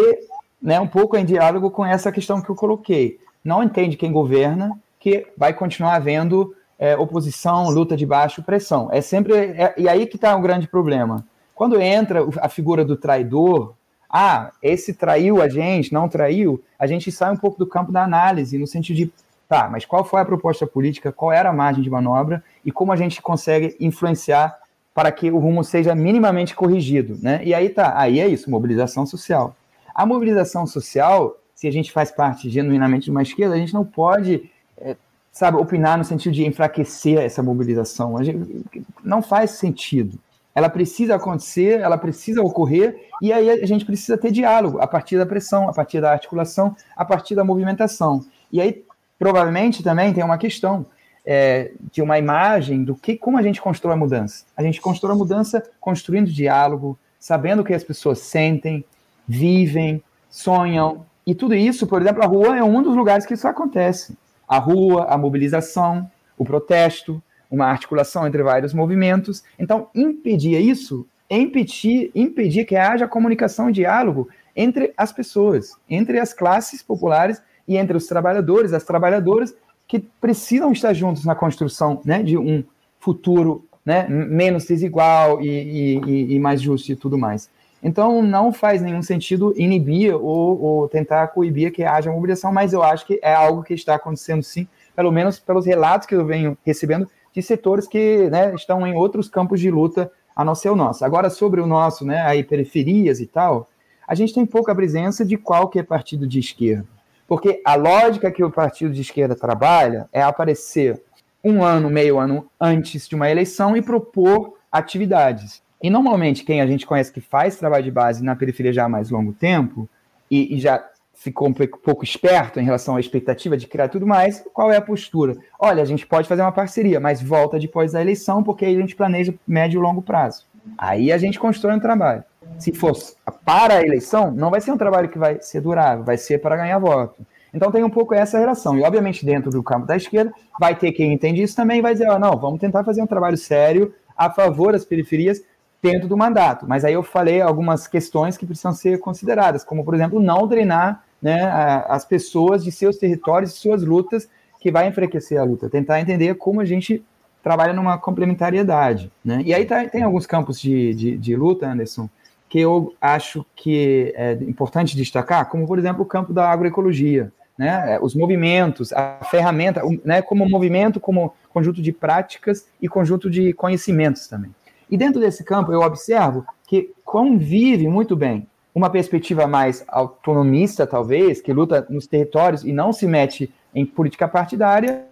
né, um pouco em diálogo com essa questão que eu coloquei. Não entende quem governa, que vai continuar havendo é, oposição, luta de baixo, pressão. É sempre. É, e aí que está o um grande problema. Quando entra a figura do traidor, ah, esse traiu a gente, não traiu, a gente sai um pouco do campo da análise, no sentido de, tá, mas qual foi a proposta política, qual era a margem de manobra e como a gente consegue influenciar para que o rumo seja minimamente corrigido, né? E aí tá, aí é isso, mobilização social. A mobilização social, se a gente faz parte genuinamente de uma esquerda, a gente não pode, é, sabe, opinar no sentido de enfraquecer essa mobilização. Gente, não faz sentido ela precisa acontecer, ela precisa ocorrer, e aí a gente precisa ter diálogo a partir da pressão, a partir da articulação, a partir da movimentação. E aí, provavelmente, também tem uma questão é, de uma imagem do que como a gente constrói a mudança. A gente constrói a mudança construindo diálogo, sabendo o que as pessoas sentem, vivem, sonham. E tudo isso, por exemplo, a rua é um dos lugares que isso acontece. A rua, a mobilização, o protesto, uma articulação entre vários movimentos. Então, impedir isso impedir, impedir que haja comunicação e diálogo entre as pessoas, entre as classes populares e entre os trabalhadores, as trabalhadoras, que precisam estar juntos na construção né, de um futuro né, menos desigual e, e, e, mais justo e tudo mais. Então, não faz nenhum sentido inibir ou, ou tentar coibir que haja mobilização, mas eu acho que é algo que está acontecendo sim, pelo menos pelos relatos que eu venho recebendo, de setores que né, estão em outros campos de luta a não ser o nosso. Agora, sobre o nosso, né, aí periferias e tal, a gente tem pouca presença de qualquer partido de esquerda. Porque a lógica que o partido de esquerda trabalha é aparecer um ano, meio ano antes de uma eleição e propor atividades. E normalmente quem a gente conhece que faz trabalho de base na periferia já há mais longo tempo e, e já ficou um pouco esperto em relação à expectativa de criar tudo mais, qual é a postura? Olha, a gente pode fazer uma parceria, mas volta depois da eleição, porque aí a gente planeja médio e longo prazo. Aí a gente constrói um trabalho. Se fosse para a eleição, não vai ser um trabalho que vai ser durável, vai ser para ganhar voto. Então tem um pouco essa relação. E, obviamente, dentro do campo da esquerda, vai ter quem entende isso também vai dizer: não, vamos tentar fazer um trabalho sério a favor das periferias, dentro do mandato. Mas aí eu falei algumas questões que precisam ser consideradas, como, por exemplo, não drenar né, as pessoas de seus territórios, de suas lutas, que vai enfraquecer a luta. Tentar entender como a gente trabalha numa complementariedade. Né? E aí tá, tem alguns campos de, de, de, luta, Anderson, que eu acho que é importante destacar, como, por exemplo, o campo da agroecologia. Né, os movimentos, a ferramenta, né, como movimento, como conjunto de práticas e conjunto de conhecimentos também. E dentro desse campo, eu observo que convive muito bem uma perspectiva mais autonomista, talvez, que luta nos territórios e não se mete em política partidária,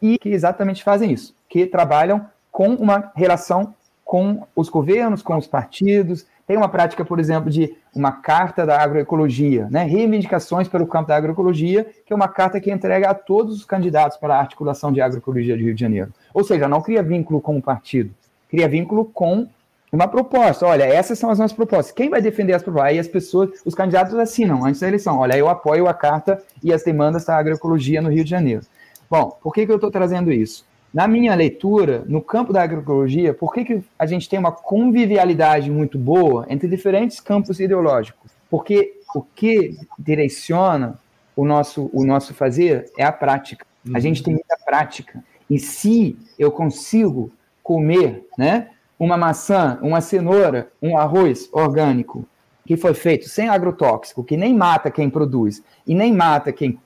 e que exatamente fazem isso, que trabalham com uma relação com os governos, com os partidos. Tem uma prática, por exemplo, de uma carta da agroecologia, né? reivindicações pelo campo da agroecologia, que é uma carta que entrega a todos os candidatos para a articulação de agroecologia de Rio de Janeiro. Ou seja, não cria vínculo com o partido, cria vínculo com uma proposta. Olha, essas são as nossas propostas. Quem vai defender as propostas? Aí as pessoas, os candidatos assinam antes da eleição. Olha, eu apoio a carta e as demandas da agroecologia no Rio de Janeiro. Bom, por que, que eu estou trazendo isso? Na minha leitura, no campo da agroecologia, por que, que a gente tem uma convivialidade muito boa entre diferentes campos ideológicos? Porque o que direciona o nosso, o nosso fazer é a prática. A gente tem muita prática. E se eu consigo comer, né? Uma maçã, uma cenoura, um arroz orgânico que foi feito sem agrotóxico, que nem mata quem produz e nem mata quem,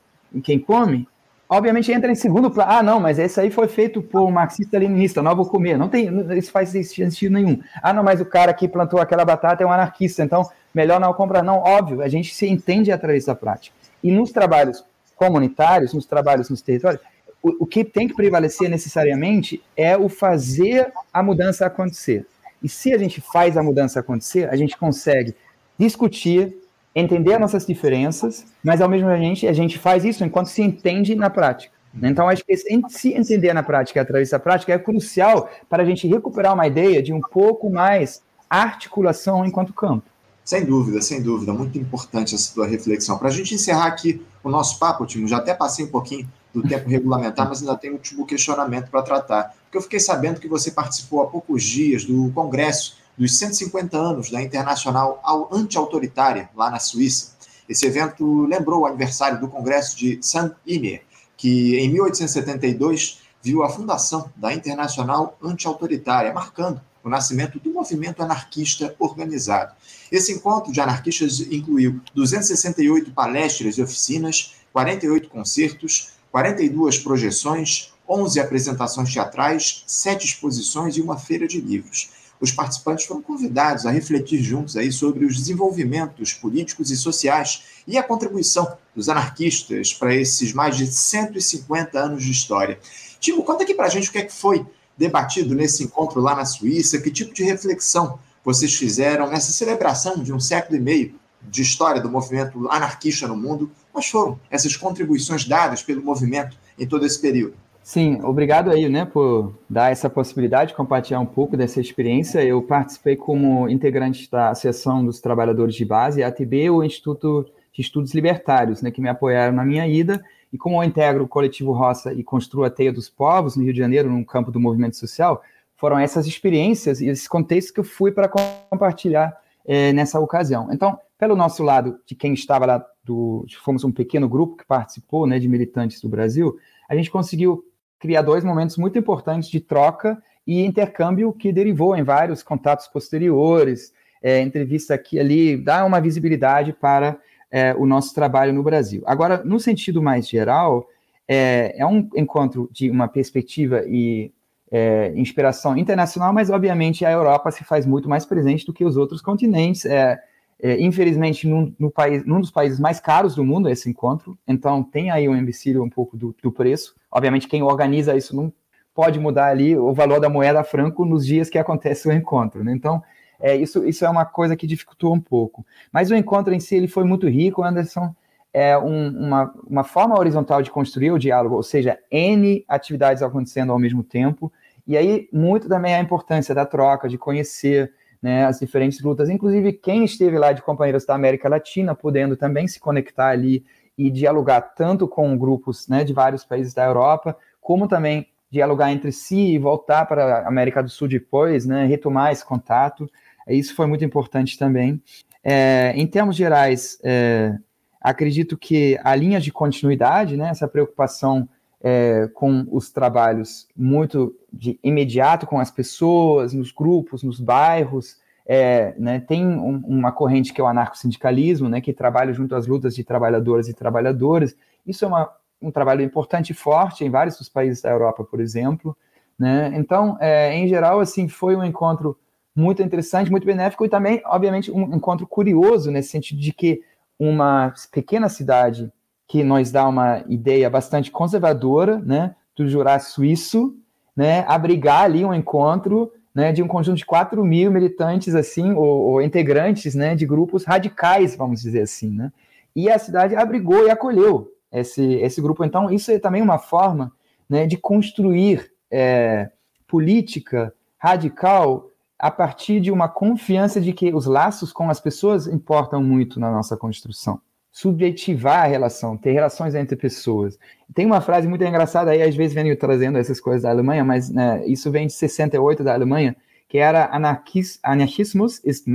quem come, obviamente entra em segundo plano. Ah, não, mas esse aí foi feito por um marxista-leninista, não vou comer. Não tem, isso faz sentido nenhum. Ah, não, mas o cara que plantou aquela batata é um anarquista, então melhor não comprar. Não, óbvio, a gente se entende através da prática. E nos trabalhos comunitários, nos trabalhos nos territórios, o, o que tem que prevalecer necessariamente é o fazer a mudança acontecer. E se a gente faz a mudança acontecer, a gente consegue discutir, entender nossas diferenças, mas ao mesmo tempo a gente faz isso enquanto se entende na prática. Então, acho que se entender na prática, através da prática, é crucial para a gente recuperar uma ideia de um pouco mais articulação enquanto campo. Sem dúvida, sem dúvida, muito importante essa tua reflexão. Para a gente encerrar aqui o nosso papo, Timo, já até passei um pouquinho do tempo regulamentar, mas ainda tem um último questionamento para tratar. Porque eu fiquei sabendo que você participou há poucos dias do congresso dos 150 anos da Internacional Anti-Autoritária, lá na Suíça. Esse evento lembrou o aniversário do Congresso de Saint-Imier, que em 1872 viu a fundação da Internacional Anti-Autoritária, marcando o nascimento do movimento anarquista organizado. Esse encontro de anarquistas incluiu 268 palestras e oficinas, 48 concertos, 42 projeções, 11 apresentações teatrais, 7 exposições e uma feira de livros. Os participantes foram convidados a refletir juntos aí sobre os desenvolvimentos políticos e sociais e a contribuição dos anarquistas para esses mais de 150 anos de história. Timo, conta aqui para a gente o que, é que foi debatido nesse encontro lá na Suíça, que tipo de reflexão vocês fizeram nessa celebração de um século e meio de história do movimento anarquista no mundo. Quais foram essas contribuições dadas pelo movimento em todo esse período? Sim, obrigado aí, né, por dar essa possibilidade de compartilhar um pouco dessa experiência. Eu participei como integrante da Associação dos Trabalhadores de Base, ATB, o Instituto de Estudos Libertários, né, que me apoiaram na minha ida. E como eu integro o Coletivo Roça e construo a Teia dos Povos no Rio de Janeiro, no campo do movimento social, foram essas experiências e esses contextos que eu fui para compartilhar é, nessa ocasião. Então, pelo nosso lado, de quem estava lá, do, fomos um pequeno grupo que participou, né, de militantes do Brasil, a gente conseguiu criar dois momentos muito importantes de troca e intercâmbio que derivou em vários contatos posteriores, é, entrevista aqui ali, dá uma visibilidade para é, o nosso trabalho no Brasil. Agora, no sentido mais geral, é, é um encontro de uma perspectiva e é, inspiração internacional, mas obviamente a Europa se faz muito mais presente do que os outros continentes. É, é, infelizmente, num, no país, num dos países mais caros do mundo esse encontro, então tem aí um empecilho um pouco do, do, preço. Obviamente, quem organiza isso não pode mudar ali o valor da moeda franco nos dias que acontece o encontro. Né? Então, é, isso, isso é uma coisa que dificultou um pouco. Mas o encontro em si ele foi muito rico, Anderson. É um, uma, uma forma horizontal de construir o diálogo, ou seja, N atividades acontecendo ao mesmo tempo. E aí, muito também a importância da troca, de conhecer né, as diferentes lutas, inclusive quem esteve lá de companheiros da América Latina, podendo também se conectar ali e dialogar tanto com grupos né, de vários países da Europa, como também dialogar entre si e voltar para a América do Sul depois, né, retomar esse contato. Isso foi muito importante também. É, em termos gerais, é, acredito que a linha de continuidade, né, essa preocupação é, com os trabalhos muito de imediato com as pessoas, nos grupos, nos bairros. É, né, tem um, uma corrente que é o anarco-sindicalismo, né, que trabalha junto às lutas de trabalhadoras e trabalhadores. Isso é uma, um trabalho importante e forte em vários dos países da Europa, por exemplo. Né? Então, é, em geral, assim, foi um encontro muito interessante, muito benéfico e também, obviamente, um encontro curioso nesse sentido de que uma pequena cidade que nos dá uma ideia bastante conservadora, né, do Jurássico Suíço, né, abrigar ali um encontro né, de um conjunto de 4 mil militantes, assim, ou, ou, integrantes, né, de grupos radicais, vamos dizer assim, né, e a cidade abrigou e acolheu esse, esse grupo. Então, isso é também uma forma né, de construir é, política radical a partir de uma confiança de que os laços com as pessoas importam muito na nossa construção. Subjetivar a relação, ter relações entre pessoas. Tem uma frase muito engraçada aí, às vezes vem trazendo essas coisas da Alemanha, mas né, isso vem de 68 da Alemanha, que era Anarchis, Anarchismus ist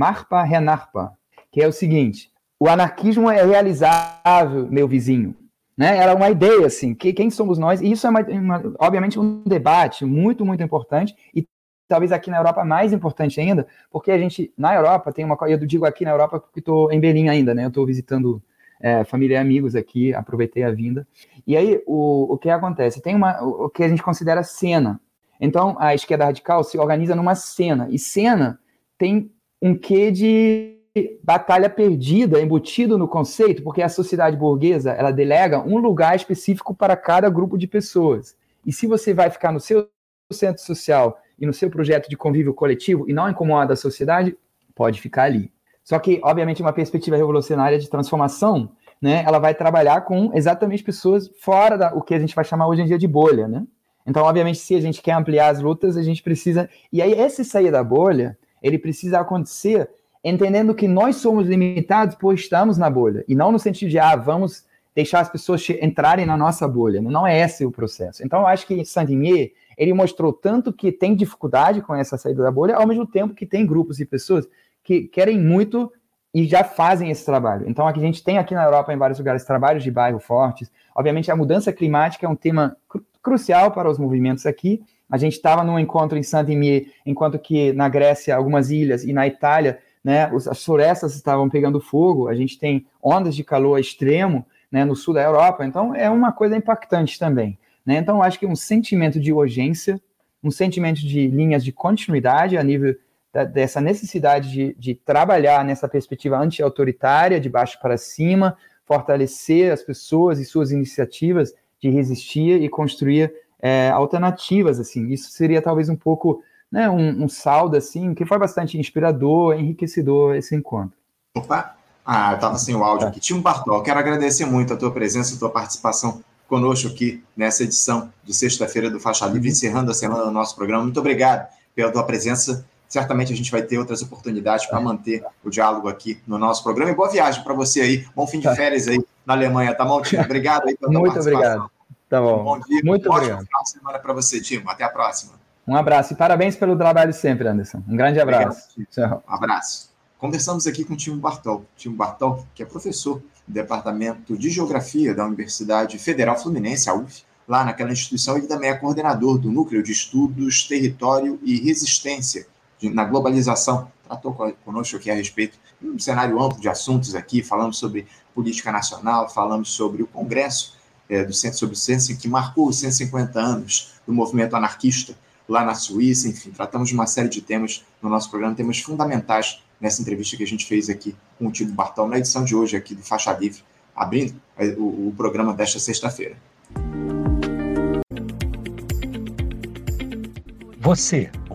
que é o seguinte, o anarquismo é realizável, meu vizinho. Né? Era uma ideia, assim, que, quem somos nós? E isso é, uma, uma, obviamente, um debate muito, muito importante, e talvez aqui na Europa mais importante ainda, porque a gente, na Europa, tem uma coisa, eu digo aqui na Europa porque estou em Berlim ainda, né? Eu estou visitando é, família e amigos aqui, aproveitei a vinda. E aí, o, o que acontece? Tem uma, o, que a gente considera cena. Então, a esquerda radical se organiza numa cena, e cena tem um quê de batalha perdida embutido no conceito, porque a sociedade burguesa ela delega um lugar específico para cada grupo de pessoas. E se você vai ficar no seu centro social e no seu projeto de convívio coletivo e não incomoda a sociedade, pode ficar ali. Só que, obviamente, uma perspectiva revolucionária de transformação, né, ela vai trabalhar com exatamente pessoas fora da o que a gente vai chamar hoje em dia de bolha, né? Então, obviamente, se a gente quer ampliar as lutas, a gente precisa. E aí, esse sair da bolha, ele precisa acontecer entendendo que nós somos limitados por estarmos na bolha, e não no sentido de, ah, vamos deixar as pessoas entrarem na nossa bolha. Não é esse o processo. Então, eu acho que Sandinier, ele mostrou tanto que tem dificuldade com essa saída da bolha, ao mesmo tempo que tem grupos e pessoas que querem muito e já fazem esse trabalho. Então, a gente tem aqui na Europa, em vários lugares, trabalhos de bairro fortes. Obviamente, a mudança climática é um tema cru crucial para os movimentos aqui. A gente estava num encontro em Saint-Denis, enquanto que na Grécia, algumas ilhas, e na Itália, né, as florestas estavam pegando fogo, a gente tem ondas de calor extremo né, no sul da Europa, então é uma coisa impactante também. Né? Então, acho que um sentimento de urgência, um sentimento de linhas de continuidade a nível dessa necessidade de, de trabalhar nessa perspectiva anti-autoritária, de baixo para cima, fortalecer as pessoas e suas iniciativas de resistir e construir é, alternativas. assim. Isso seria talvez um pouco né, um, um saldo assim, que foi bastante inspirador, enriquecedor esse encontro. Opa! Ah, estava sem o áudio aqui. Timo Bartol, quero agradecer muito a tua presença, a tua participação conosco aqui nessa edição de sexta-feira do Faixa Livre, encerrando a semana do nosso programa. Muito obrigado pela tua presença. Certamente a gente vai ter outras oportunidades para manter o diálogo aqui no nosso programa. E boa viagem para você aí. Bom fim de tá. férias aí na Alemanha, tá bom, Timo? Obrigado aí pela Muito obrigado. Tá bom. bom dia. Muito um obrigado. final de semana para você, Timo. Até a próxima. Um abraço e parabéns pelo trabalho sempre, Anderson. Um grande abraço. Obrigado, um abraço. Conversamos aqui com o Timo Bartol. Timo Bartol, que é professor do Departamento de Geografia da Universidade Federal Fluminense, a UF, lá naquela instituição. Ele também é coordenador do Núcleo de Estudos, Território e Resistência na Globalização. Tratou conosco aqui a respeito de um cenário amplo de assuntos aqui, falamos sobre política nacional, falamos sobre o Congresso é, do Centro sobre Ciência, que marcou os 150 anos do movimento anarquista lá na Suíça, enfim, tratamos de uma série de temas no nosso programa, temas fundamentais nessa entrevista que a gente fez aqui com o Tito Bartol, na edição de hoje aqui do Faixa Livre, abrindo o, o programa desta sexta-feira. Você,